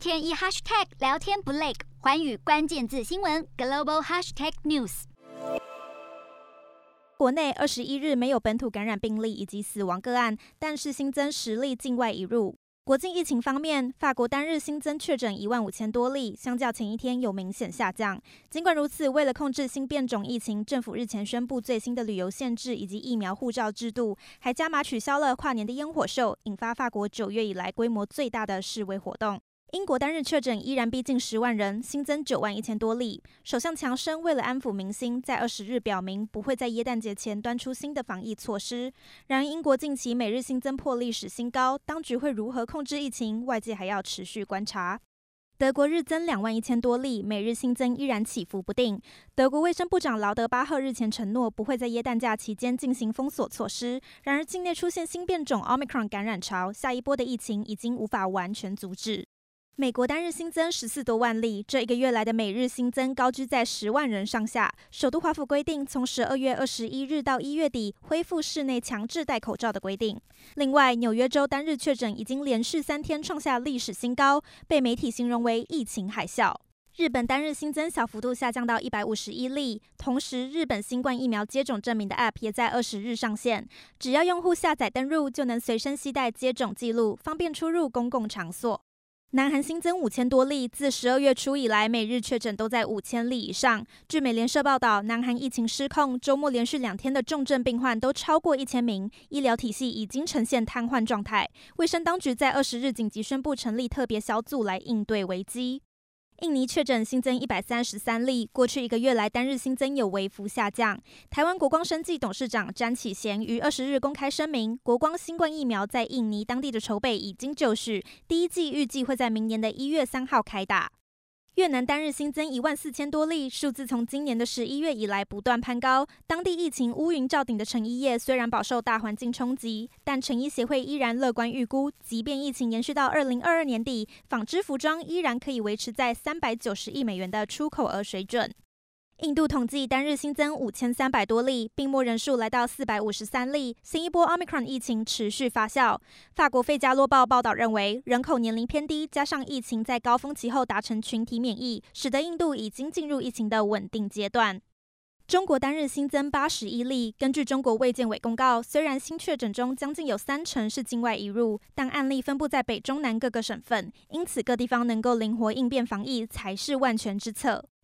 天一 hashtag 聊天不累，寰宇关键字新闻 global hashtag news。国内二十一日没有本土感染病例以及死亡个案，但是新增十例境外移入。国际疫情方面，法国单日新增确诊一万五千多例，相较前一天有明显下降。尽管如此，为了控制新变种疫情，政府日前宣布最新的旅游限制以及疫苗护照制度，还加码取消了跨年的烟火秀，引发法国九月以来规模最大的示威活动。英国单日确诊依然逼近十万人，新增九万一千多例。首相强生为了安抚民心，在二十日表明不会在耶诞节前端出新的防疫措施。然而，英国近期每日新增破历史新高，当局会如何控制疫情？外界还要持续观察。德国日增两万一千多例，每日新增依然起伏不定。德国卫生部长劳德巴赫日前承诺不会在耶诞假期间进行封锁措施。然而，境内出现新变种 Omicron 感染潮，下一波的疫情已经无法完全阻止。美国单日新增十四多万例，这一个月来的每日新增高居在十万人上下。首都华府规定，从十二月二十一日到一月底恢复室内强制戴口罩的规定。另外，纽约州单日确诊已经连续三天创下历史新高，被媒体形容为疫情海啸。日本单日新增小幅度下降到一百五十一例，同时日本新冠疫苗接种证明的 App 也在二十日上线，只要用户下载登入，就能随身携带接种记录，方便出入公共场所。南韩新增五千多例，自十二月初以来，每日确诊都在五千例以上。据美联社报道，南韩疫情失控，周末连续两天的重症病患都超过一千名，医疗体系已经呈现瘫痪状态。卫生当局在二十日紧急宣布成立特别小组来应对危机。印尼确诊新增一百三十三例，过去一个月来单日新增有微幅下降。台湾国光生技董事长詹启贤于二十日公开声明，国光新冠疫苗在印尼当地的筹备已经就绪，第一季预计会在明年的一月三号开打。越南单日新增一万四千多例，数字从今年的十一月以来不断攀高。当地疫情乌云罩顶的成衣业虽然饱受大环境冲击，但成衣协会依然乐观预估，即便疫情延续到二零二二年底，纺织服装依然可以维持在三百九十亿美元的出口额水准。印度统计单日新增五千三百多例，病末人数来到四百五十三例。新一波 Omicron 疫情持续发酵。法国《费加罗报》报道认为，人口年龄偏低，加上疫情在高峰期后达成群体免疫，使得印度已经进入疫情的稳定阶段。中国单日新增八十一例。根据中国卫健委公告，虽然新确诊中将近有三成是境外移入，但案例分布在北中南各个省份，因此各地方能够灵活应变防疫才是万全之策。